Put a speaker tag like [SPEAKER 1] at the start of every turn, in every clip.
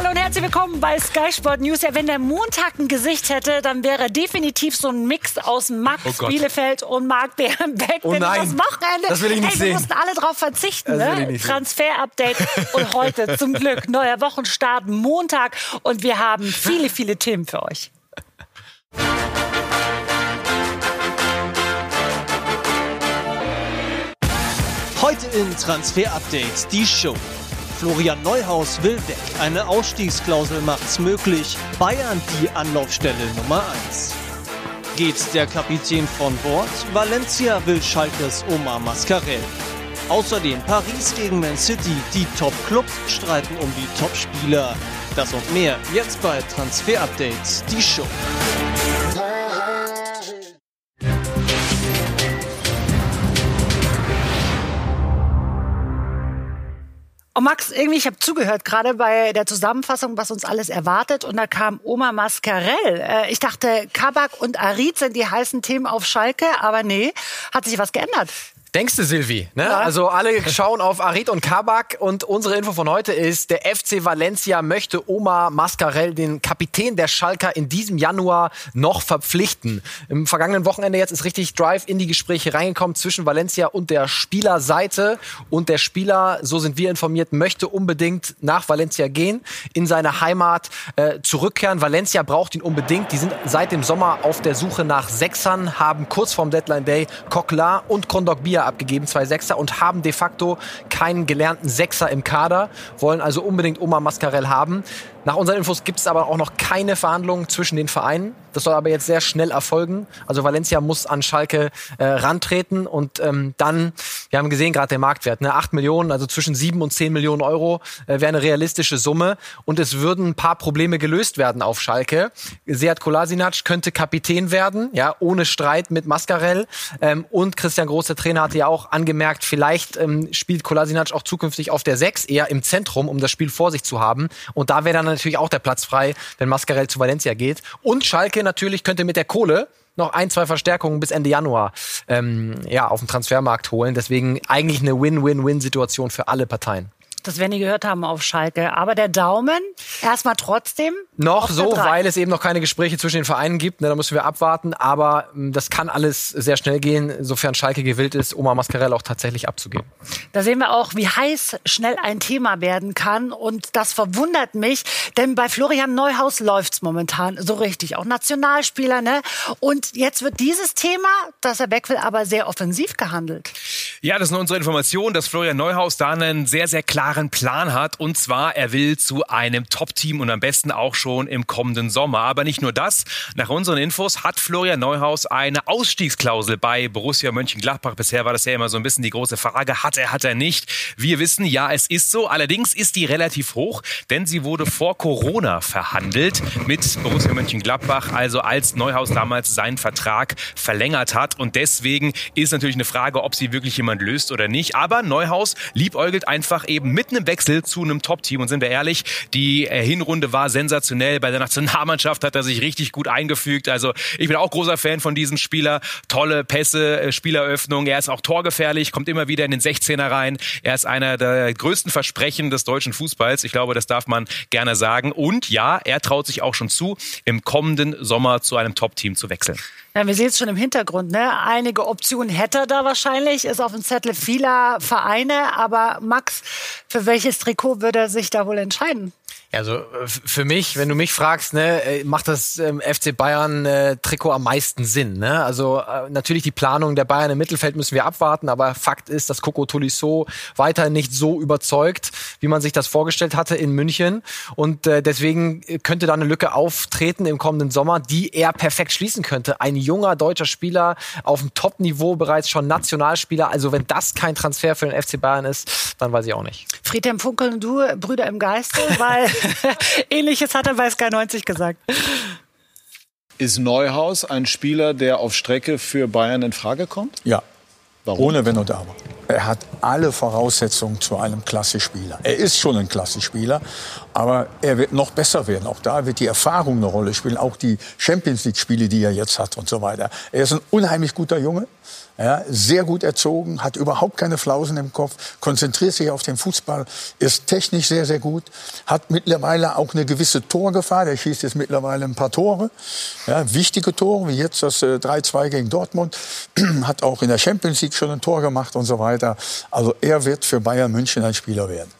[SPEAKER 1] Hallo und herzlich willkommen bei Sky Sport News. Ja, wenn der Montag ein Gesicht hätte, dann wäre definitiv so ein Mix aus Max
[SPEAKER 2] Oh
[SPEAKER 1] Bielefeld und Marc Bärenbeck.
[SPEAKER 2] Oh nein.
[SPEAKER 1] das Wochenende,
[SPEAKER 2] Das will ich nicht
[SPEAKER 1] hey,
[SPEAKER 2] sehen.
[SPEAKER 1] wir mussten alle drauf verzichten.
[SPEAKER 2] Das will ich
[SPEAKER 1] Ne? Transfer-Update und heute zum Glück neuer Wochenstart, Montag und wir haben viele, viele Themen für euch.
[SPEAKER 3] Heute in Transfer Update die Show. Florian Neuhaus will weg. Eine Ausstiegsklausel macht's möglich. Bayern die Anlaufstelle Nummer 1. Geht der Kapitän von Bord? Valencia will Schalkes Omar Mascarell. Außerdem Paris gegen Man City. Die Top-Clubs streiten um die Top-Spieler. Das und mehr jetzt bei Transfer Update die Show.
[SPEAKER 1] Und Max, irgendwie, ich habe zugehört gerade bei der Zusammenfassung, was uns alles erwartet. Und da kam Oma Mascarell. Äh, ich dachte, Kabak und Arid sind die heißen Themen auf Schalke. Aber nee, hat sich was geändert.
[SPEAKER 2] Denkst du, Silvi? Ne?
[SPEAKER 1] Ja.
[SPEAKER 2] Also alle schauen auf Arid und Kabak und unsere Info von heute ist, der FC Valencia möchte Omar Mascarell, den Kapitän der Schalker, in diesem Januar noch verpflichten. Im vergangenen Wochenende jetzt ist richtig Drive in die Gespräche reingekommen zwischen Valencia und der Spielerseite und der Spieler, so sind wir informiert, möchte unbedingt nach Valencia gehen, in seine Heimat äh, zurückkehren. Valencia braucht ihn unbedingt. Die sind seit dem Sommer auf der Suche nach Sechsern, haben kurz vorm Deadline Day Coquelin und Kondogbia abgegeben, zwei Sechser, und haben de facto keinen gelernten Sechser im Kader, wollen also unbedingt Omar Mascarell haben. Nach unseren Infos gibt es aber auch noch keine Verhandlungen zwischen den Vereinen. Das soll aber jetzt sehr schnell erfolgen. Also Valencia muss an Schalke äh, rantreten und ähm, dann, wir haben gesehen gerade der Marktwert, ne, 8 Millionen, also zwischen 7 und 10 Millionen Euro äh, wäre eine realistische Summe und es würden ein paar Probleme gelöst werden auf Schalke. Seat Kolasinac könnte Kapitän werden, ja, ohne Streit mit Mascarell ähm, und Christian Groß, der Trainer, hatte ja auch angemerkt, vielleicht ähm, spielt Kolasinac auch zukünftig auf der 6, eher im Zentrum, um das Spiel vor sich zu haben und da wäre dann natürlich auch der Platz frei, wenn Mascarell zu Valencia geht und Schalke natürlich könnte mit der Kohle noch ein, zwei Verstärkungen bis Ende Januar ähm, ja, auf dem Transfermarkt holen. Deswegen eigentlich eine Win-Win-Win-Situation für alle Parteien.
[SPEAKER 1] Das werden die gehört haben auf Schalke. Aber der Daumen, erstmal trotzdem.
[SPEAKER 2] Noch so, weil es eben noch keine Gespräche zwischen den Vereinen gibt. Ne, da müssen wir abwarten. Aber mh, das kann alles sehr schnell gehen, sofern Schalke gewillt ist, Omar Mascarell auch tatsächlich abzugeben.
[SPEAKER 1] Da sehen wir auch, wie heiß schnell ein Thema werden kann. Und das verwundert mich, denn bei Florian Neuhaus läuft's momentan so richtig. Auch Nationalspieler, ne? Und jetzt wird dieses Thema, das er weg will, aber sehr offensiv gehandelt.
[SPEAKER 4] Ja, das ist nur unsere Information, dass Florian Neuhaus da einen sehr, sehr klaren Plan hat. Und zwar, er will zu einem Top-Team und am besten auch schon im kommenden Sommer. Aber nicht nur das. Nach unseren Infos hat Florian Neuhaus eine Ausstiegsklausel bei Borussia Mönchengladbach. Bisher war das ja immer so ein bisschen die große Frage. Hat er, hat er nicht? Wir wissen, ja, es ist so. Allerdings ist die relativ hoch, denn sie wurde vor Corona verhandelt mit Borussia Mönchengladbach. Also als Neuhaus damals seinen Vertrag verlängert hat. Und deswegen ist natürlich eine Frage, ob sie wirklich jemand löst oder nicht. Aber Neuhaus liebäugelt einfach eben mit einem Wechsel zu einem Top-Team. Und sind wir ehrlich, die äh, Hinrunde war sensationell. Bei der Nationalmannschaft hat er sich richtig gut eingefügt. Also ich bin auch großer Fan von diesem Spieler. Tolle Pässe, äh, Spieleröffnung. Er ist auch torgefährlich, kommt immer wieder in den 16er rein. Er ist einer der größten Versprechen des deutschen Fußballs. Ich glaube, das darf man gerne sagen. Und ja, er traut sich auch schon zu, im kommenden Sommer zu einem Top-Team zu wechseln.
[SPEAKER 1] Ja, wir sehen es schon im Hintergrund. Ne? Einige Optionen hätte er da wahrscheinlich, ist auf dem Zettel vieler Vereine. Aber Max, für welches Trikot würde er sich da wohl entscheiden?
[SPEAKER 2] Also äh, für mich, wenn du mich fragst, ne, äh, macht das ähm, FC Bayern äh, Trikot am meisten Sinn. Ne? Also äh, natürlich die Planung der Bayern im Mittelfeld müssen wir abwarten, aber Fakt ist, dass Coco Tolisso weiterhin nicht so überzeugt, wie man sich das vorgestellt hatte in München. Und äh, deswegen könnte da eine Lücke auftreten im kommenden Sommer, die er perfekt schließen könnte. Ein junger deutscher Spieler auf dem Top-Niveau bereits schon Nationalspieler. Also wenn das kein Transfer für den FC Bayern ist, dann weiß ich auch nicht.
[SPEAKER 1] Friedhelm Funkel und du, Brüder im Geiste, weil ähnliches hat er bei Sky 90 gesagt.
[SPEAKER 5] Ist Neuhaus ein Spieler, der auf Strecke für Bayern in Frage kommt?
[SPEAKER 6] Ja.
[SPEAKER 5] Warum?
[SPEAKER 6] Ohne Wenn und Aber. Er hat alle Voraussetzungen zu einem Klasse-Spieler. Er ist schon ein Klasse-Spieler, aber er wird noch besser werden. Auch da wird die Erfahrung eine Rolle spielen, auch die Champions League-Spiele, die er jetzt hat und so weiter. Er ist ein unheimlich guter Junge. Ja, sehr gut erzogen, hat überhaupt keine Flausen im Kopf, konzentriert sich auf den Fußball, ist technisch sehr, sehr gut, hat mittlerweile auch eine gewisse Torgefahr. Der schießt jetzt mittlerweile ein paar Tore, ja, wichtige Tore, wie jetzt das äh, 3-2 gegen Dortmund, hat auch in der Champions League schon ein Tor gemacht und so weiter. Also er wird für Bayern München ein Spieler werden.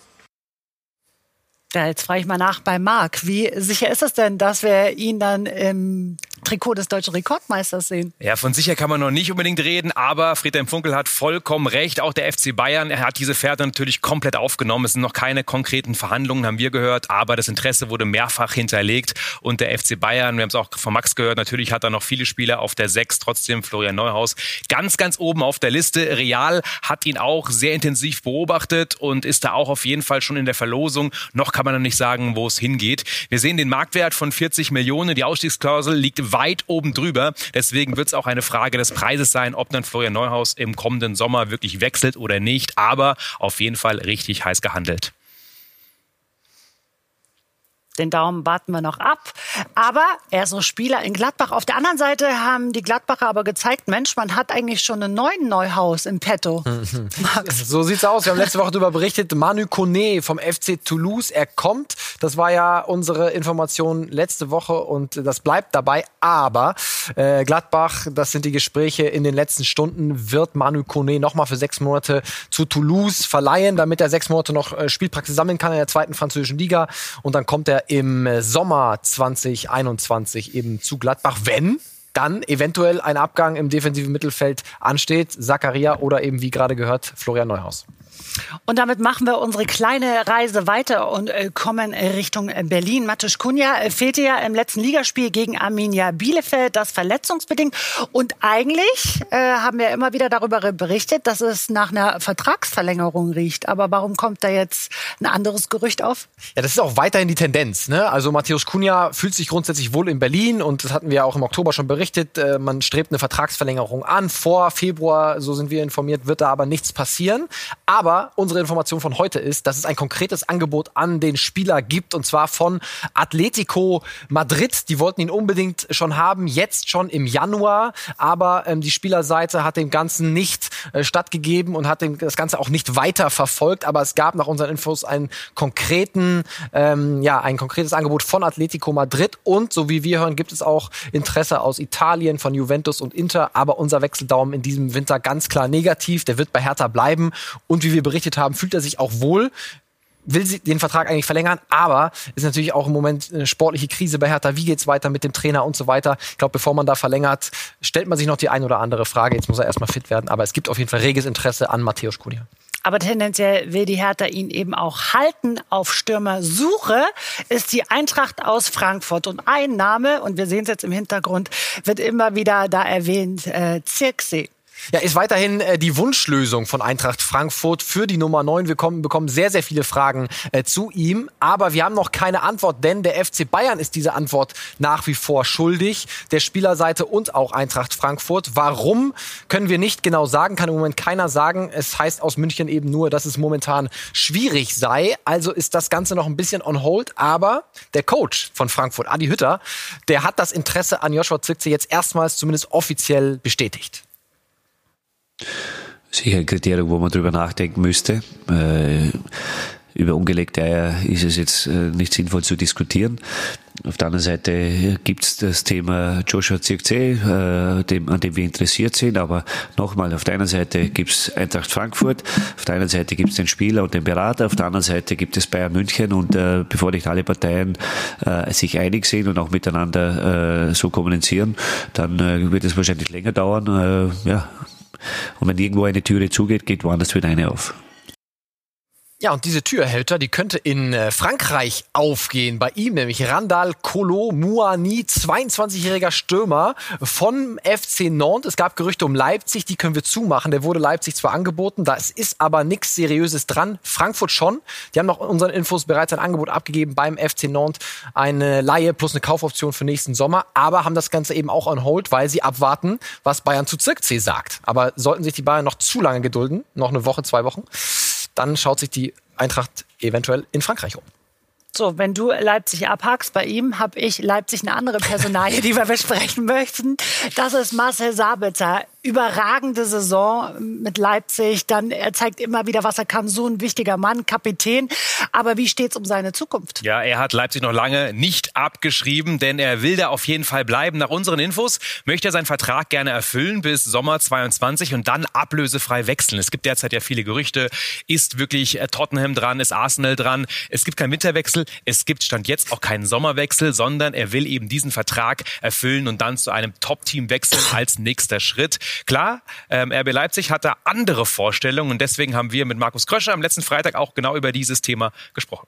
[SPEAKER 1] Ja, jetzt frage ich mal nach bei Marc. Wie sicher ist es denn, dass wir ihn dann im Trikot des deutschen Rekordmeisters sehen?
[SPEAKER 4] Ja, von sicher kann man noch nicht unbedingt reden, aber Friedhelm Funkel hat vollkommen recht. Auch der FC Bayern, er hat diese Fährte natürlich komplett aufgenommen. Es sind noch keine konkreten Verhandlungen, haben wir gehört, aber das Interesse wurde mehrfach hinterlegt. Und der FC Bayern, wir haben es auch von Max gehört, natürlich hat er noch viele Spieler auf der Sechs, trotzdem Florian Neuhaus ganz, ganz oben auf der Liste. Real hat ihn auch sehr intensiv beobachtet und ist da auch auf jeden Fall schon in der Verlosung. Noch kann man noch nicht sagen, wo es hingeht. Wir sehen den Marktwert von 40 Millionen. Die Ausstiegsklausel liegt weit oben drüber. Deswegen wird es auch eine Frage des Preises sein, ob dann Florian Neuhaus im kommenden Sommer wirklich wechselt oder nicht. Aber auf jeden Fall richtig heiß gehandelt.
[SPEAKER 1] Den Daumen warten wir noch ab. Aber er ist noch Spieler in Gladbach. Auf der anderen Seite haben die Gladbacher aber gezeigt, Mensch, man hat eigentlich schon einen neuen Neuhaus im Petto.
[SPEAKER 2] so sieht's aus. Wir haben letzte Woche darüber berichtet. Manu Kone vom FC Toulouse, er kommt. Das war ja unsere Information letzte Woche und das bleibt dabei. Aber äh, Gladbach, das sind die Gespräche in den letzten Stunden, wird Manu Kone nochmal für sechs Monate zu Toulouse verleihen, damit er sechs Monate noch äh, Spielpraxis sammeln kann in der zweiten französischen Liga. Und dann kommt er im Sommer 2021 eben zu Gladbach, wenn dann eventuell ein Abgang im defensiven Mittelfeld ansteht. Zakaria oder eben, wie gerade gehört, Florian Neuhaus.
[SPEAKER 1] Und damit machen wir unsere kleine Reise weiter und äh, kommen Richtung Berlin. Matusz Kunja äh, fehlte ja im letzten Ligaspiel gegen Arminia Bielefeld, das verletzungsbedingt. Und eigentlich äh, haben wir immer wieder darüber berichtet, dass es nach einer Vertragsverlängerung riecht. Aber warum kommt da jetzt ein anderes Gerücht auf?
[SPEAKER 2] Ja, das ist auch weiterhin die Tendenz. Ne? Also Matthäus Kunja fühlt sich grundsätzlich wohl in Berlin und das hatten wir auch im Oktober schon berichtet. Äh, man strebt eine Vertragsverlängerung an. Vor Februar, so sind wir informiert, wird da aber nichts passieren. Aber unsere Information von heute ist, dass es ein konkretes Angebot an den Spieler gibt und zwar von Atletico Madrid. Die wollten ihn unbedingt schon haben, jetzt schon im Januar, aber ähm, die Spielerseite hat dem Ganzen nicht äh, stattgegeben und hat dem, das Ganze auch nicht weiter verfolgt. Aber es gab nach unseren Infos einen konkreten, ähm, ja, ein konkretes Angebot von Atletico Madrid und so wie wir hören, gibt es auch Interesse aus Italien von Juventus und Inter. Aber unser Wechseldaumen in diesem Winter ganz klar negativ. Der wird bei Hertha bleiben und wie wir berichtet haben, fühlt er sich auch wohl will sie den Vertrag eigentlich verlängern, aber ist natürlich auch im Moment eine sportliche Krise bei Hertha. Wie geht's weiter mit dem Trainer und so weiter? Ich glaube, bevor man da verlängert, stellt man sich noch die ein oder andere Frage. Jetzt muss er erstmal fit werden, aber es gibt auf jeden Fall reges Interesse an Matthäus Kunja.
[SPEAKER 1] Aber tendenziell will die Hertha ihn eben auch halten. Auf Stürmersuche ist die Eintracht aus Frankfurt. Und ein Name, und wir sehen es jetzt im Hintergrund, wird immer wieder da erwähnt, äh, Zirksee.
[SPEAKER 2] Ja, ist weiterhin äh, die Wunschlösung von Eintracht Frankfurt für die Nummer 9. Wir kommen, bekommen sehr, sehr viele Fragen äh, zu ihm, aber wir haben noch keine Antwort, denn der FC Bayern ist diese Antwort nach wie vor schuldig, der Spielerseite und auch Eintracht Frankfurt. Warum, können wir nicht genau sagen, kann im Moment keiner sagen. Es heißt aus München eben nur, dass es momentan schwierig sei, also ist das Ganze noch ein bisschen on hold, aber der Coach von Frankfurt, Adi Hütter, der hat das Interesse an Joshua Zirkzee jetzt erstmals zumindest offiziell bestätigt
[SPEAKER 7] sicher ein Kriterium, wo man drüber nachdenken müsste. Äh, über ungelegte Eier ist es jetzt äh, nicht sinnvoll zu diskutieren. Auf der anderen Seite gibt es das Thema Joshua Zirkzee, äh, dem, an dem wir interessiert sind. Aber nochmal, auf der einen Seite gibt es Eintracht Frankfurt, auf der anderen Seite gibt es den Spieler und den Berater, auf der anderen Seite gibt es Bayern München. Und äh, bevor nicht alle Parteien äh, sich einig sind und auch miteinander äh, so kommunizieren, dann äh, wird es wahrscheinlich länger dauern. Äh, ja, und wenn irgendwo eine Türe zugeht, geht woanders wieder eine auf.
[SPEAKER 2] Ja, und diese Türhälter, die könnte in äh, Frankreich aufgehen. Bei ihm nämlich Randall Kolo Muani, 22-jähriger Stürmer von FC Nantes. Es gab Gerüchte um Leipzig, die können wir zumachen. Der wurde Leipzig zwar angeboten, da ist aber nichts Seriöses dran. Frankfurt schon. Die haben nach unseren Infos bereits ein Angebot abgegeben beim FC Nantes. Eine Laie plus eine Kaufoption für nächsten Sommer. Aber haben das Ganze eben auch on hold, weil sie abwarten, was Bayern zu Zirkzee sagt. Aber sollten sich die Bayern noch zu lange gedulden, noch eine Woche, zwei Wochen, dann schaut sich die Eintracht eventuell in Frankreich um.
[SPEAKER 1] So, wenn du Leipzig abhackst, bei ihm habe ich Leipzig eine andere Personalie, die wir besprechen möchten. Das ist Marcel Sabitzer. überragende Saison mit Leipzig. Dann er zeigt immer wieder, was er kann. So ein wichtiger Mann, Kapitän. Aber wie steht's um seine Zukunft?
[SPEAKER 4] Ja, er hat Leipzig noch lange nicht abgeschrieben, denn er will da auf jeden Fall bleiben. Nach unseren Infos möchte er seinen Vertrag gerne erfüllen bis Sommer 22 und dann ablösefrei wechseln. Es gibt derzeit ja viele Gerüchte. Ist wirklich äh, Tottenham dran? Ist Arsenal dran? Es gibt keinen Winterwechsel. Es gibt Stand jetzt auch keinen Sommerwechsel, sondern er will eben diesen Vertrag erfüllen und dann zu einem Top-Team wechseln als nächster Schritt. Klar, ähm, RB Leipzig hat da andere Vorstellungen und deswegen haben wir mit Markus Kröscher am letzten Freitag auch genau über dieses Thema gesprochen.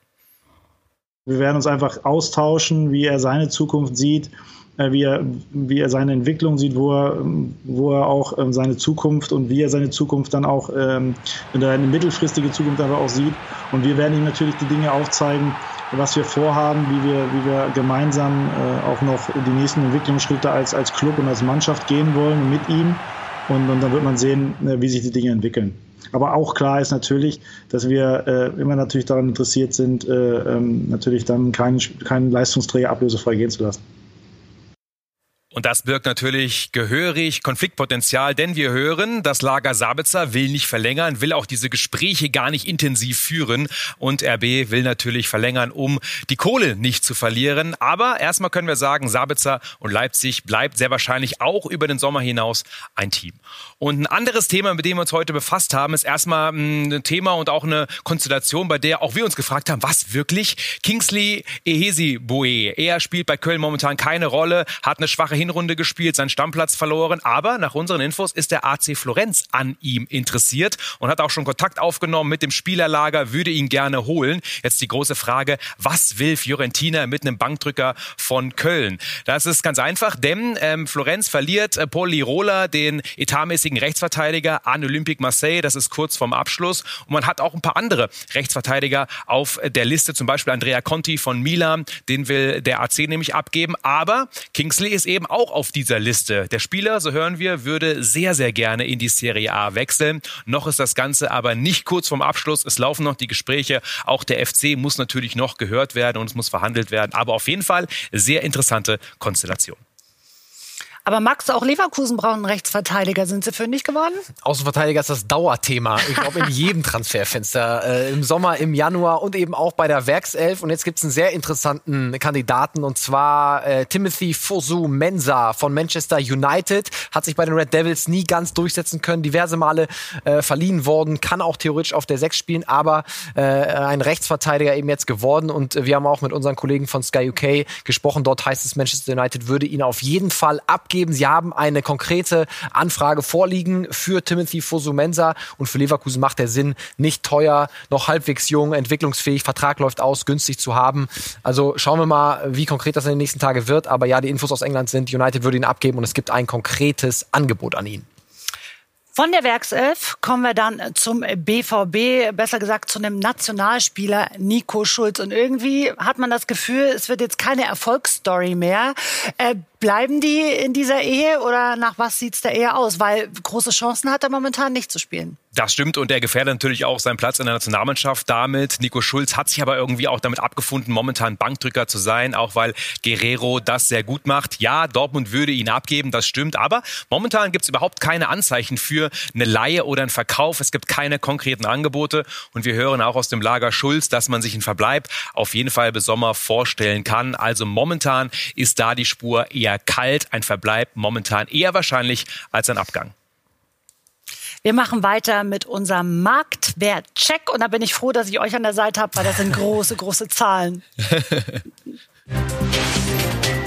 [SPEAKER 8] Wir werden uns einfach austauschen, wie er seine Zukunft sieht, äh, wie er, wie er seine Entwicklung sieht, wo er, wo er auch ähm, seine Zukunft und wie er seine Zukunft dann auch, ähm, eine mittelfristige Zukunft aber auch sieht. Und wir werden ihm natürlich die Dinge aufzeigen, was wir vorhaben, wie wir, wie wir gemeinsam äh, auch noch die nächsten Entwicklungsschritte als, als Club und als Mannschaft gehen wollen mit ihm. Und, und dann wird man sehen, äh, wie sich die Dinge entwickeln. Aber auch klar ist natürlich, dass wir äh, immer natürlich daran interessiert sind, äh, ähm, natürlich dann keinen, keinen Leistungsträger ablösefrei gehen zu lassen.
[SPEAKER 4] Und das birgt natürlich gehörig Konfliktpotenzial, denn wir hören, das Lager Sabitzer will nicht verlängern, will auch diese Gespräche gar nicht intensiv führen und RB will natürlich verlängern, um die Kohle nicht zu verlieren. Aber erstmal können wir sagen, Sabitzer und Leipzig bleibt sehr wahrscheinlich auch über den Sommer hinaus ein Team. Und ein anderes Thema, mit dem wir uns heute befasst haben, ist erstmal hm, ein Thema und auch eine Konstellation, bei der auch wir uns gefragt haben, was wirklich? Kingsley Ehesi Boe, er spielt bei Köln momentan keine Rolle, hat eine schwache Hinrunde gespielt, seinen Stammplatz verloren, aber nach unseren Infos ist der AC Florenz an ihm interessiert und hat auch schon Kontakt aufgenommen mit dem Spielerlager, würde ihn gerne holen. Jetzt die große Frage, was will Fiorentina mit einem Bankdrücker von Köln? Das ist ganz einfach, denn ähm, Florenz verliert äh, Paul Lirola, den etatmäßigen Rechtsverteidiger an Olympique Marseille, das ist kurz vorm Abschluss. Und man hat auch ein paar andere Rechtsverteidiger auf der Liste, zum Beispiel Andrea Conti von Milan, den will der AC nämlich abgeben, aber Kingsley ist eben auch auf dieser Liste. Der Spieler, so hören wir, würde sehr, sehr gerne in die Serie A wechseln. Noch ist das Ganze aber nicht kurz vorm Abschluss. Es laufen noch die Gespräche. Auch der FC muss natürlich noch gehört werden und es muss verhandelt werden. Aber auf jeden Fall sehr interessante Konstellation.
[SPEAKER 1] Aber Max, auch Leverkusen brauchen einen Rechtsverteidiger. Sind sie fündig geworden?
[SPEAKER 2] Außenverteidiger ist das Dauerthema. Ich glaube, in jedem Transferfenster. Äh, Im Sommer, im Januar und eben auch bei der Werkself. Und jetzt gibt es einen sehr interessanten Kandidaten und zwar äh, Timothy Fosu Mensa von Manchester United. Hat sich bei den Red Devils nie ganz durchsetzen können. Diverse Male äh, verliehen worden. Kann auch theoretisch auf der Sechs spielen, aber äh, ein Rechtsverteidiger eben jetzt geworden. Und wir haben auch mit unseren Kollegen von Sky UK gesprochen. Dort heißt es, Manchester United würde ihn auf jeden Fall abgeben abgeben. Sie haben eine konkrete Anfrage vorliegen für Timothy Fosumensa und für Leverkusen macht der Sinn, nicht teuer, noch halbwegs jung, entwicklungsfähig, Vertrag läuft aus, günstig zu haben. Also schauen wir mal, wie konkret das in den nächsten Tagen wird. Aber ja, die Infos aus England sind, United würde ihn abgeben und es gibt ein konkretes Angebot an ihn.
[SPEAKER 1] Von der Werkself kommen wir dann zum BVB, besser gesagt zu einem Nationalspieler Nico Schulz. Und irgendwie hat man das Gefühl, es wird jetzt keine Erfolgsstory mehr. Bleiben die in dieser Ehe oder nach was sieht es da eher aus? Weil große Chancen hat er momentan nicht zu spielen.
[SPEAKER 4] Das stimmt und er gefährdet natürlich auch seinen Platz in der Nationalmannschaft damit. Nico Schulz hat sich aber irgendwie auch damit abgefunden, momentan Bankdrücker zu sein, auch weil Guerrero das sehr gut macht. Ja, Dortmund würde ihn abgeben, das stimmt, aber momentan gibt es überhaupt keine Anzeichen für eine Laie oder einen Verkauf. Es gibt keine konkreten Angebote und wir hören auch aus dem Lager Schulz, dass man sich einen Verbleib auf jeden Fall bis Sommer vorstellen kann. Also momentan ist da die Spur eher eher kalt, ein Verbleib momentan eher wahrscheinlich als ein Abgang.
[SPEAKER 1] Wir machen weiter mit unserem Marktwertcheck und da bin ich froh, dass ich euch an der Seite habe, weil das sind große, große Zahlen.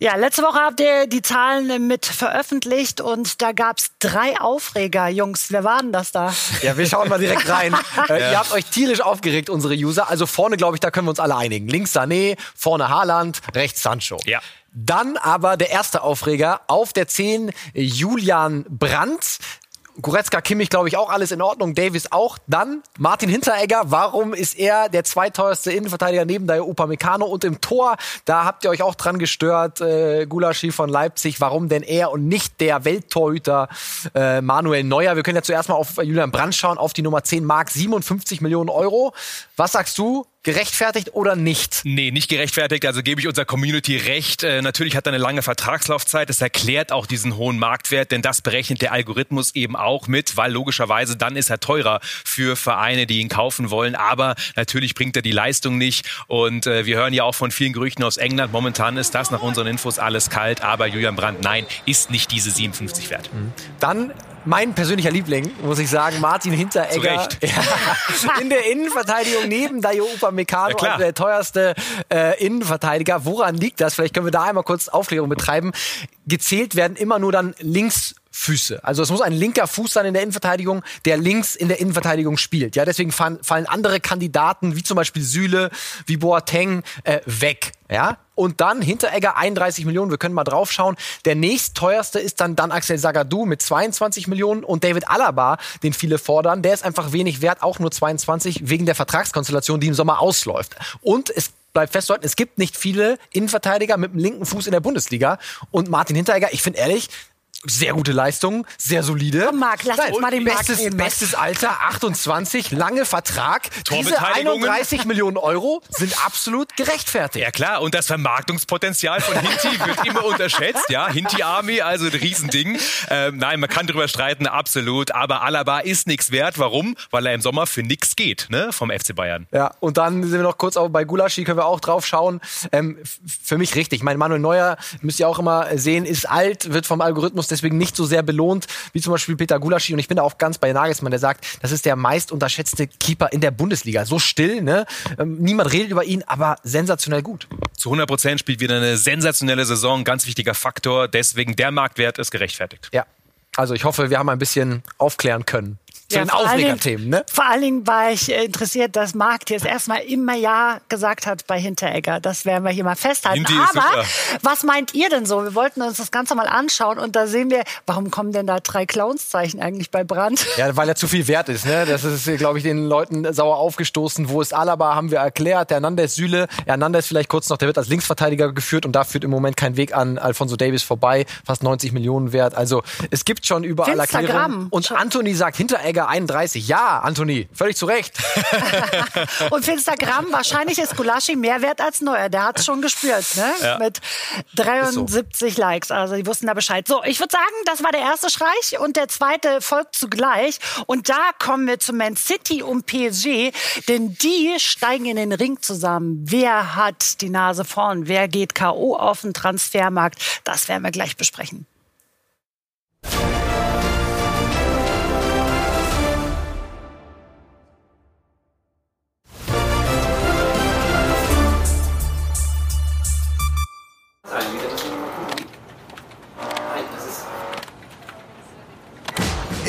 [SPEAKER 1] Ja, letzte Woche habt ihr die Zahlen mit veröffentlicht und da gab's drei Aufreger, Jungs. Wer war denn das da?
[SPEAKER 2] Ja, wir schauen mal direkt rein. äh, ja. Ihr habt euch tierisch aufgeregt, unsere User. Also vorne, glaube ich, da können wir uns alle einigen. Links Sané, vorne Haaland, rechts Sancho.
[SPEAKER 4] Ja.
[SPEAKER 2] Dann aber der erste Aufreger auf der 10 Julian Brandt. Goretzka, Kimmich, glaube ich, auch alles in Ordnung. Davis auch. Dann Martin Hinteregger. Warum ist er der zweiteuerste Innenverteidiger neben der Upamecano? Und im Tor, da habt ihr euch auch dran gestört, äh, Gulaschi von Leipzig. Warum denn er und nicht der Welttorhüter äh, Manuel Neuer? Wir können ja zuerst mal auf Julian Brandt schauen, auf die Nummer 10 Mark, 57 Millionen Euro. Was sagst du? Gerechtfertigt oder nicht?
[SPEAKER 4] Nee, nicht gerechtfertigt. Also gebe ich unserer Community recht. Äh, natürlich hat er eine lange Vertragslaufzeit. Das erklärt auch diesen hohen Marktwert, denn das berechnet der Algorithmus eben auch mit, weil logischerweise dann ist er teurer für Vereine, die ihn kaufen wollen. Aber natürlich bringt er die Leistung nicht. Und äh, wir hören ja auch von vielen Gerüchten aus England. Momentan ist das nach unseren Infos alles kalt. Aber Julian Brandt, nein, ist nicht diese 57 wert.
[SPEAKER 2] Dann mein persönlicher Liebling, muss ich sagen, Martin Hinteregger. Ja, in der Innenverteidigung neben Dayo Upamecano,
[SPEAKER 4] Ja,
[SPEAKER 2] also der teuerste äh, Innenverteidiger. Woran liegt das? Vielleicht können wir da einmal kurz Aufklärung betreiben. Gezählt werden immer nur dann Linksfüße. Also es muss ein linker Fuß sein in der Innenverteidigung, der links in der Innenverteidigung spielt. Ja, deswegen fallen, fallen andere Kandidaten, wie zum Beispiel Süle, wie Boateng, äh, weg. Ja, und dann Hinteregger 31 Millionen. Wir können mal drauf schauen. Der nächstteuerste ist dann, dann Axel Sagadou mit 22 Millionen und David Alaba, den viele fordern. Der ist einfach wenig wert, auch nur 22 wegen der Vertragskonstellation, die im Sommer ausläuft. Und es bleibt festzuhalten, es gibt nicht viele Innenverteidiger mit dem linken Fuß in der Bundesliga. Und Martin Hinteregger, ich finde ehrlich, sehr gute Leistung, sehr solide.
[SPEAKER 1] Komm, Marc, lass uns mal den Marc
[SPEAKER 2] bestes,
[SPEAKER 1] reden.
[SPEAKER 2] bestes Alter, 28, lange Vertrag. Diese
[SPEAKER 4] Torbeteiligungen.
[SPEAKER 2] 31 Millionen Euro sind absolut gerechtfertigt.
[SPEAKER 4] Ja klar, und das Vermarktungspotenzial von Hinti wird immer unterschätzt. Ja, Hinti Army, also ein Riesending. Ähm, nein, man kann drüber streiten, absolut. Aber Alaba ist nichts wert. Warum? Weil er im Sommer für nichts geht, ne, vom FC Bayern.
[SPEAKER 2] Ja, und dann sind wir noch kurz auch bei Gulaschi, können wir auch drauf schauen. Ähm, für mich richtig. Mein Manuel Neuer, müsst ihr auch immer sehen, ist alt, wird vom Algorithmus deswegen nicht so sehr belohnt, wie zum Beispiel Peter Gulaschi. Und ich bin da auch ganz bei Nagelsmann, der sagt, das ist der meist unterschätzte Keeper in der Bundesliga. So still, ne? Ähm, niemand redet über ihn, aber sensationell gut.
[SPEAKER 4] Zu 100 Prozent spielt wieder eine sensationelle Saison, ganz wichtiger Faktor. Deswegen der Marktwert ist gerechtfertigt.
[SPEAKER 2] Ja. Also ich hoffe, wir haben ein bisschen aufklären können. Zu
[SPEAKER 1] Ja,
[SPEAKER 2] den
[SPEAKER 1] vor allen Dingen-
[SPEAKER 2] Aufregerthemen, ne?
[SPEAKER 1] Vor allen Dingen war ich äh, interessiert, dass Marc jetzt erstmal immer Ja gesagt hat bei Hinteregger. Das werden wir hier mal festhalten.
[SPEAKER 4] Hinti ist
[SPEAKER 1] Aber was meint ihr denn so? Wir wollten uns das Ganze mal anschauen und da sehen wir, warum kommen denn da drei Clownszeichen eigentlich bei Brand?
[SPEAKER 2] Ja, weil er zu viel wert ist. Ne? Das ist, glaube ich, den Leuten sauer aufgestoßen. Wo ist Alaba, haben wir erklärt. Der Hernandez Süle. Hernandez vielleicht kurz noch, der wird als Linksverteidiger geführt und da führt im Moment kein Weg an Alfonso Davis vorbei. Fast 90 Millionen wert. Also es gibt schon überall. Erklärungen. Und Anthony sagt Hinteregger 31. Ja, Anthony, völlig zu Recht.
[SPEAKER 1] Und für Instagram, wahrscheinlich ist Gulaschi mehr wert als Neuer. Der hat es schon gespürt, ne? Mit 73 Likes. Also die wussten da Bescheid. So, ich würde sagen, das war der erste Streich und der zweite folgt zugleich. Und da kommen wir zu Man City und PSG, denn die steigen in den Ring zusammen. Wer hat die Nase vorn? Wer geht K.O. auf den Transfermarkt? Das werden wir gleich besprechen.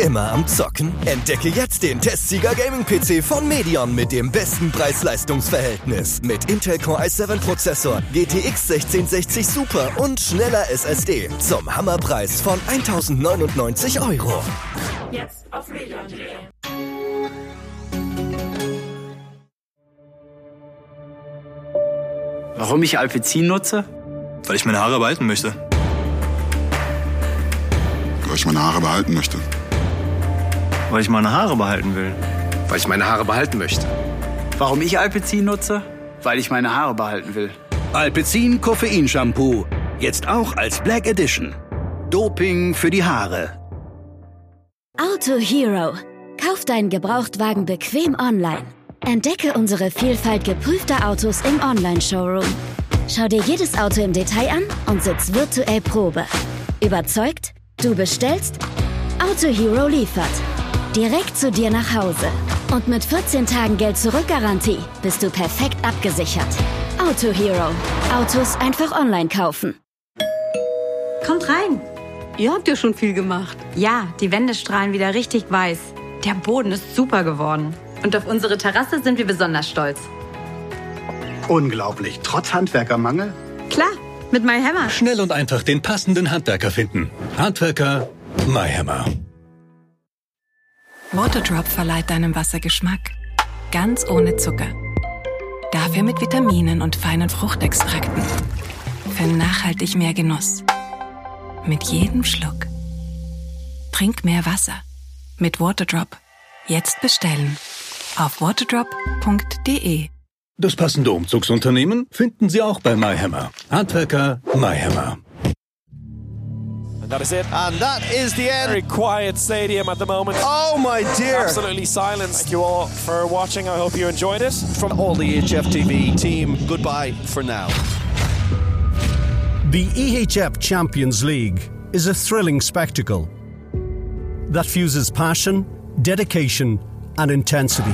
[SPEAKER 9] Immer am Zocken? Entdecke jetzt den Testsieger Gaming PC von Medion mit dem besten Preis-Leistungs-Verhältnis. Mit Intel Core i7 Prozessor, GTX 1660 Super und schneller SSD. Zum Hammerpreis von 1099 Euro.
[SPEAKER 10] Warum ich Alpecin nutze?
[SPEAKER 11] Weil ich meine Haare behalten möchte.
[SPEAKER 12] Weil ich meine Haare behalten möchte.
[SPEAKER 11] Weil ich meine Haare behalten will.
[SPEAKER 10] Weil ich meine Haare behalten möchte. Warum ich Alpecin nutze? Weil ich meine Haare behalten will.
[SPEAKER 13] Alpecin Koffein Shampoo. Jetzt auch als Black Edition. Doping für die Haare.
[SPEAKER 14] Auto Hero. Kauf deinen Gebrauchtwagen bequem online. Entdecke unsere Vielfalt geprüfter Autos im Online-Showroom. Schau dir jedes Auto im Detail an und sitz virtuell Probe. Überzeugt? Du bestellst? Auto Hero liefert. Direkt zu dir nach Hause. Und mit 14 Tagen Geld-Zurück-Garantie bist du perfekt abgesichert. Auto Hero. Autos einfach online kaufen.
[SPEAKER 15] Kommt rein. Ihr habt ja schon viel gemacht. Ja, die Wände strahlen wieder richtig weiß. Der Boden ist super geworden. Und auf unsere Terrasse sind wir besonders stolz.
[SPEAKER 13] Unglaublich. Trotz Handwerkermangel?
[SPEAKER 15] Klar, mit MyHammer.
[SPEAKER 16] Schnell und einfach den passenden Handwerker finden. Handwerker MyHammer.
[SPEAKER 17] Waterdrop verleiht deinem Wasser Geschmack. Ganz ohne Zucker. Dafür mit Vitaminen und feinen Fruchtextrakten. Für nachhaltig mehr Genuss. Mit jedem Schluck. Trink mehr Wasser. Mit Waterdrop. Jetzt bestellen. Auf waterdrop.de.
[SPEAKER 16] Das passende Umzugsunternehmen finden Sie auch bei MyHammer. Handwerker MyHammer.
[SPEAKER 18] And that is it. And that is the end. Very quiet stadium at the moment.
[SPEAKER 19] Oh my dear.
[SPEAKER 18] Absolutely silent. Thank you all for watching. I hope you enjoyed it. From all the HFTV team, goodbye for now.
[SPEAKER 20] The EHF Champions League is a thrilling spectacle that fuses passion, dedication, and intensity.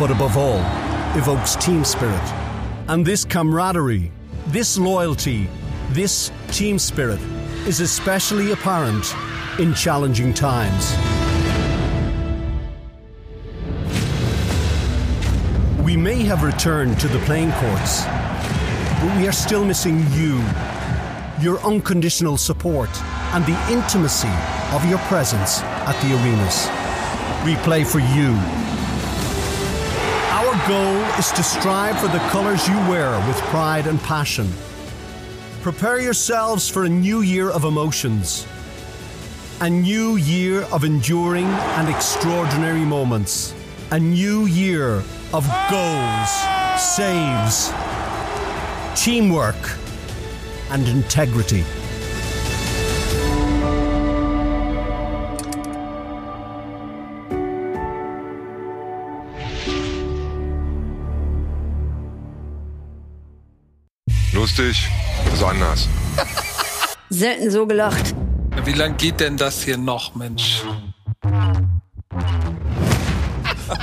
[SPEAKER 20] But above all, evokes team spirit. And this camaraderie, this loyalty, this team spirit is especially apparent in challenging times. We may have returned to the playing courts, but we are still missing you, your unconditional support, and the intimacy of your presence at the arenas. We play for you. Our goal is to strive for the colours you wear with pride and passion. Prepare yourselves for a new year of emotions, a new year of enduring and extraordinary moments, a new year of goals, saves, teamwork, and integrity.
[SPEAKER 21] Lustig, besonders.
[SPEAKER 22] Selten so gelacht.
[SPEAKER 23] Wie lang geht denn das hier noch, Mensch?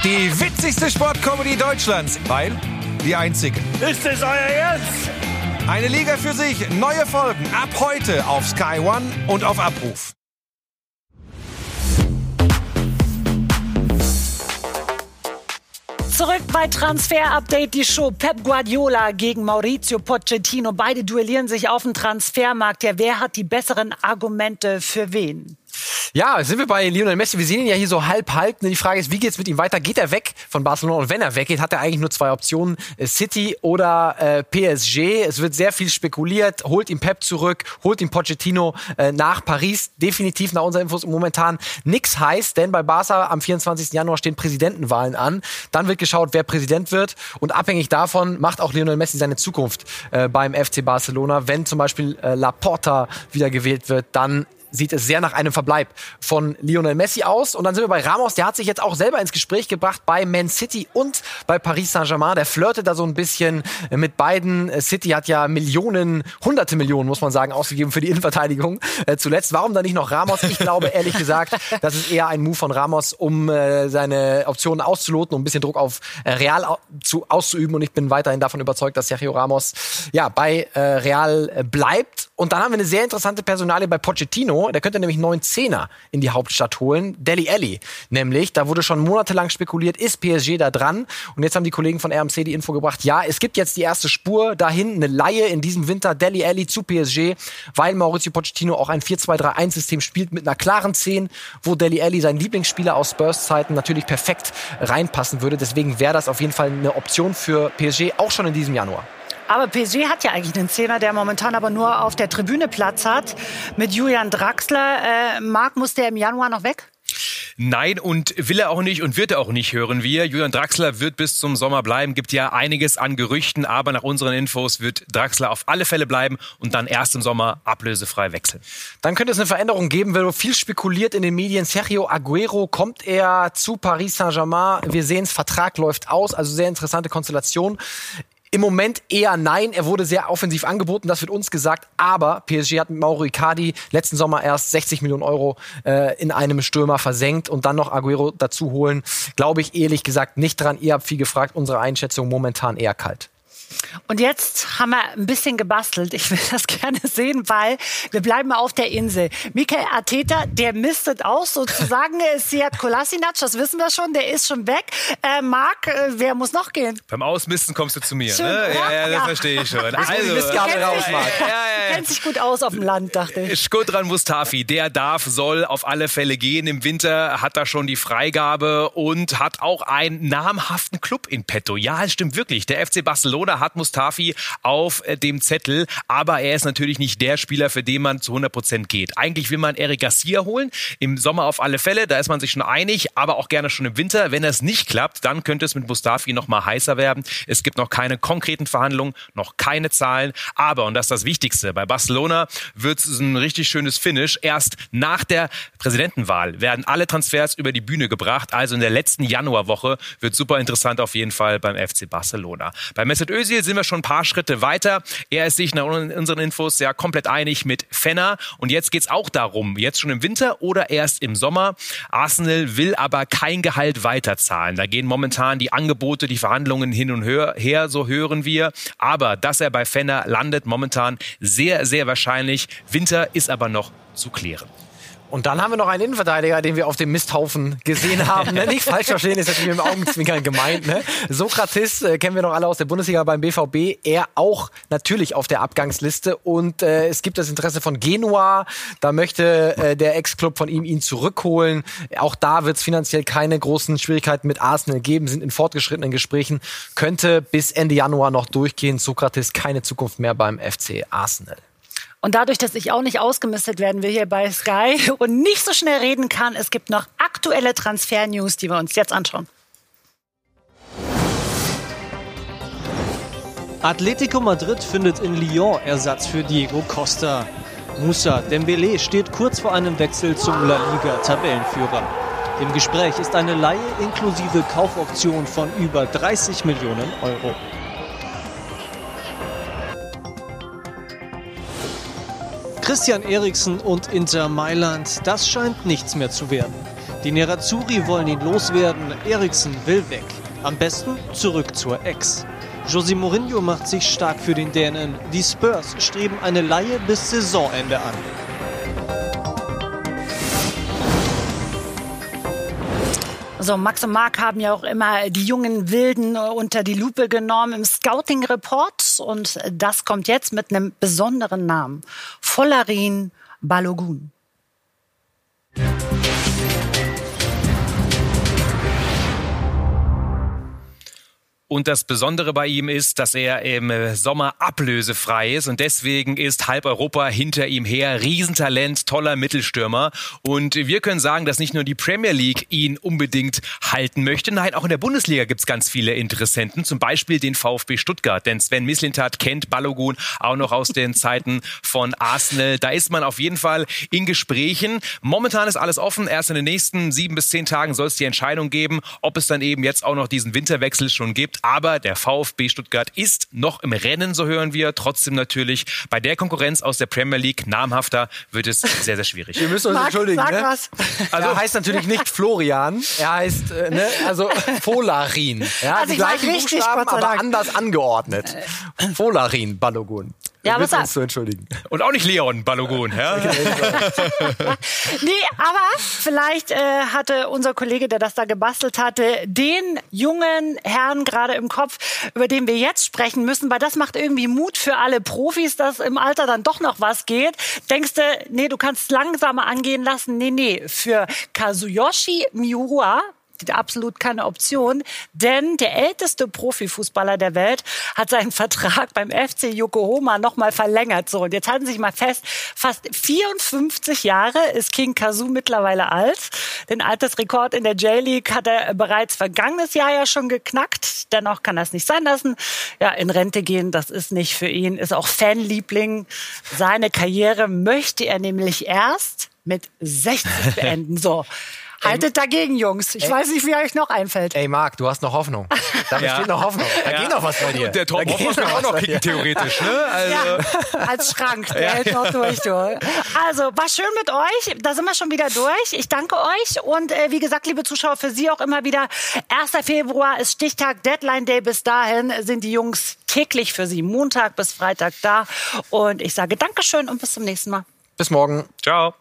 [SPEAKER 24] Die witzigste Sportcomedy Deutschlands, weil die einzige.
[SPEAKER 19] Ist es euer Ernst?
[SPEAKER 24] Eine Liga für sich, neue Folgen ab heute auf Sky One und auf Abruf.
[SPEAKER 1] Zurück bei Transfer Update, die Show. Pep Guardiola gegen Maurizio Pochettino. Beide duellieren sich auf dem Transfermarkt. Ja, wer hat die besseren Argumente für wen?
[SPEAKER 2] Ja, sind wir bei Lionel Messi. Wir sehen ihn ja hier so halb halb. Die Frage ist, wie geht's mit ihm weiter? Geht er weg von Barcelona? Und wenn er weggeht, hat er eigentlich nur zwei Optionen: äh, City oder äh, PSG. Es wird sehr viel spekuliert. Holt ihn Pep zurück, holt ihn Pochettino äh, nach Paris. Definitiv nach unseren Infos momentan nichts heiß, denn bei Barca am 24. Januar stehen Präsidentenwahlen an. Dann wird geschaut, wer Präsident wird und abhängig davon macht auch Lionel Messi seine Zukunft äh, beim FC Barcelona. Wenn zum Beispiel äh, Laporta wieder gewählt wird, dann sieht es sehr nach einem Verbleib von Lionel Messi aus. Und dann sind wir bei Ramos, der hat sich jetzt auch selber ins Gespräch gebracht bei Man City und bei Paris Saint-Germain. Der flirtet da so ein bisschen mit beiden. City hat ja Millionen, hunderte Millionen, muss man sagen, ausgegeben für die Innenverteidigung äh, zuletzt. Warum dann nicht noch Ramos? Ich glaube ehrlich gesagt, das ist eher ein Move von Ramos, um äh, seine Optionen auszuloten, um ein bisschen Druck auf äh, Real au zu, auszuüben. Und ich bin weiterhin davon überzeugt, dass Sergio Ramos ja bei äh, Real äh, bleibt. Und dann haben wir eine sehr interessante Personalie bei Pochettino. Der könnte nämlich neun Zehner in die Hauptstadt holen. Deli Alli. Nämlich, da wurde schon monatelang spekuliert, ist PSG da dran? Und jetzt haben die Kollegen von RMC die Info gebracht, ja, es gibt jetzt die erste Spur dahin, eine Laie in diesem Winter, Deli Alli zu PSG, weil Maurizio Pochettino auch ein 4-2-3-1-System spielt mit einer klaren 10, wo Deli Alli, sein Lieblingsspieler aus Spurs-Zeiten, natürlich perfekt reinpassen würde. Deswegen wäre das auf jeden Fall eine Option für PSG, auch schon in diesem Januar.
[SPEAKER 1] Aber PSG hat ja eigentlich einen Zehner, der momentan aber nur auf der Tribüne Platz hat. Mit Julian Draxler. Äh, Marc, muss der im Januar noch weg?
[SPEAKER 4] Nein, und will er auch nicht und wird er auch nicht, hören wir. Julian Draxler wird bis zum Sommer bleiben. Gibt ja einiges an Gerüchten, aber nach unseren Infos wird Draxler auf alle Fälle bleiben und dann erst im Sommer ablösefrei wechseln.
[SPEAKER 2] Dann könnte es eine Veränderung geben, weil viel spekuliert in den Medien. Sergio Aguero kommt er zu Paris Saint-Germain. Wir sehen es, Vertrag läuft aus, also sehr interessante Konstellation. Im Moment eher nein. Er wurde sehr offensiv angeboten, das wird uns gesagt. Aber PSG hat mit Mauro Icardi letzten Sommer erst 60 Millionen Euro äh, in einem Stürmer versenkt und dann noch Aguero dazu holen. Glaube ich ehrlich gesagt nicht dran. Ihr habt viel gefragt. Unsere Einschätzung momentan eher kalt.
[SPEAKER 1] Und jetzt haben wir ein bisschen gebastelt. Ich will das gerne sehen, weil wir bleiben auf der Insel. Michael Arteta, der mistet aus sozusagen. Siad Kolasinac, das wissen wir schon, der ist schon weg. Äh, Marc, äh, wer muss noch gehen?
[SPEAKER 4] Beim Ausmisten kommst du zu mir.
[SPEAKER 1] Schön,
[SPEAKER 4] ne?
[SPEAKER 1] ja,
[SPEAKER 4] ja, ja, das
[SPEAKER 1] ja.
[SPEAKER 4] verstehe ich schon.
[SPEAKER 2] Also,
[SPEAKER 4] Also,
[SPEAKER 2] Mistgabel raus, Marc.
[SPEAKER 1] Du kennst dich gut aus auf dem Land, dachte ich.
[SPEAKER 4] Shkodran Mustafi, der darf, soll auf alle Fälle gehen. Im Winter hat er schon die Freigabe und hat auch einen namhaften Club in petto. Ja, es stimmt wirklich. Der FC Barcelona Hat Mustafi auf äh, dem Zettel, aber er ist natürlich nicht der Spieler, für den man zu 100 Prozent geht. Eigentlich will man Eric Garcia holen, im Sommer auf alle Fälle, da ist man sich schon einig, aber auch gerne schon im Winter. Wenn das nicht klappt, dann könnte es mit Mustafi noch mal heißer werden. Es gibt noch keine konkreten Verhandlungen, noch keine Zahlen, aber, und das ist das Wichtigste, bei Barcelona wird es ein richtig schönes Finish. Erst nach der Präsidentenwahl werden alle Transfers über die Bühne gebracht, also in der letzten Januarwoche wird super interessant auf jeden Fall beim FC Barcelona. Bei Mesut Özil sind wir schon ein paar Schritte weiter. Er ist sich nach unseren Infos ja komplett einig mit Fenner und jetzt geht's auch darum, jetzt schon im Winter oder erst im Sommer. Arsenal will aber kein Gehalt weiterzahlen. Da gehen momentan die Angebote, die Verhandlungen hin und her, so hören wir. Aber dass er bei Fenner landet, momentan sehr, sehr wahrscheinlich. Winter ist aber noch zu klären.
[SPEAKER 2] Und dann haben wir noch einen Innenverteidiger, den wir auf dem Misthaufen gesehen haben. ne? Nicht falsch verstehen, ist natürlich mit dem Augenzwinkern gemeint. Ne? Sokrates äh, kennen wir noch alle aus der Bundesliga beim BVB. Er auch natürlich auf der Abgangsliste. Und äh, es gibt das Interesse von Genua. Da möchte äh, der Ex-Club von ihm ihn zurückholen. Auch da wird es finanziell keine großen Schwierigkeiten mit Arsenal geben. Sind in fortgeschrittenen Gesprächen. Könnte bis Ende Januar noch durchgehen. Sokrates keine Zukunft mehr beim FC Arsenal.
[SPEAKER 1] Und dadurch, dass ich auch nicht ausgemistet werden will hier bei Sky und nicht so schnell reden kann, es gibt noch aktuelle Transfer-News, die wir uns jetzt anschauen.
[SPEAKER 25] Atletico Madrid findet in Lyon Ersatz für Diego Costa. Moussa Dembélé steht kurz vor einem Wechsel zum La Liga Tabellenführer. Im Gespräch ist eine Laie inklusive Kaufoption von über 30 Millionen Euro. Christian Eriksen und Inter Mailand, das scheint nichts mehr zu werden. Die Nerazzurri wollen ihn loswerden, Eriksen will weg. Am besten zurück zur Ex. José Mourinho macht sich stark für den Dänen. Die Spurs streben eine Laie bis Saisonende an.
[SPEAKER 1] So, Max und Marc haben ja auch immer die jungen Wilden unter die Lupe genommen im Scouting-Report. Und das kommt jetzt mit einem besonderen Namen. Volarin Balogun.
[SPEAKER 4] Und das Besondere bei ihm ist, dass er im Sommer ablösefrei ist und deswegen ist halb Europa hinter ihm her. Riesentalent, toller Mittelstürmer. Und wir können sagen, dass nicht nur die Premier League ihn unbedingt halten möchte. Nein, auch in der Bundesliga gibt's ganz viele Interessenten. Zum Beispiel den VfB Stuttgart. Denn Sven Mislintat kennt Balogun auch noch aus den Zeiten von Arsenal. Da ist man auf jeden Fall in Gesprächen. Momentan ist alles offen. Erst in den nächsten sieben bis zehn Tagen soll es die Entscheidung geben, ob es dann eben jetzt auch noch diesen Winterwechsel schon gibt. Aber der VfB Stuttgart ist noch im Rennen, so hören wir. Trotzdem natürlich bei der Konkurrenz aus der Premier League namhafter wird es sehr, sehr schwierig.
[SPEAKER 2] Wir müssen uns
[SPEAKER 1] Marc,
[SPEAKER 2] entschuldigen.
[SPEAKER 1] sag
[SPEAKER 2] Ne?
[SPEAKER 1] was.
[SPEAKER 2] Also er heißt natürlich nicht Florian, er heißt äh, ne, also Folarin. Ja,
[SPEAKER 1] Also
[SPEAKER 2] die gleichen
[SPEAKER 1] richtig,
[SPEAKER 2] Buchstaben, aber anders angeordnet. Folarin Balogun.
[SPEAKER 1] Ja, was sag-
[SPEAKER 2] uns zu entschuldigen.
[SPEAKER 4] Und auch nicht Leon Balogun. Ja?
[SPEAKER 1] Nee, aber vielleicht äh, hatte unser Kollege, der das da gebastelt hatte, den jungen Herrn gerade im Kopf, über den wir jetzt sprechen müssen, weil das macht irgendwie Mut für alle Profis, dass im Alter dann doch noch was geht. Denkst du, nee, du kannst es langsamer angehen lassen? Nee, nee, für Kazuyoshi Miura absolut keine Option, denn der älteste Profifußballer der Welt hat seinen Vertrag beim FC Yokohama nochmal verlängert. So, und jetzt halten Sie sich mal fest, fast 54 Jahre ist King Kazu mittlerweile alt. Den Altersrekord in der J-League hat er bereits vergangenes Jahr ja schon geknackt. Dennoch kann es nicht sein lassen. Ja, in Rente gehen, das ist nicht für ihn, ist auch Fanliebling. Seine Karriere möchte er nämlich erst mit 60 beenden. So. Haltet dagegen, Jungs. Ich
[SPEAKER 2] Ey.
[SPEAKER 1] weiß nicht, wie euch noch einfällt.
[SPEAKER 2] Ey Marc, du hast noch Hoffnung. Da
[SPEAKER 4] Ja.
[SPEAKER 2] besteht noch Hoffnung. Da
[SPEAKER 4] Ja.
[SPEAKER 2] geht noch was bei dir.
[SPEAKER 4] Und der Tom Hoffmann kann auch noch kicken,
[SPEAKER 2] dir.
[SPEAKER 4] theoretisch. Ne? Also,
[SPEAKER 1] Ja, als Schrank. Der
[SPEAKER 4] Ja.
[SPEAKER 1] hält noch durch, du. Also, war schön mit euch. Da sind wir schon wieder durch. Ich danke euch. Und äh, wie gesagt, liebe Zuschauer, für Sie auch immer wieder 1. Februar ist Stichtag, Deadline Day. Bis dahin sind die Jungs täglich für Sie Montag bis Freitag da. Und ich sage Dankeschön und bis zum nächsten Mal.
[SPEAKER 2] Bis morgen.
[SPEAKER 4] Ciao.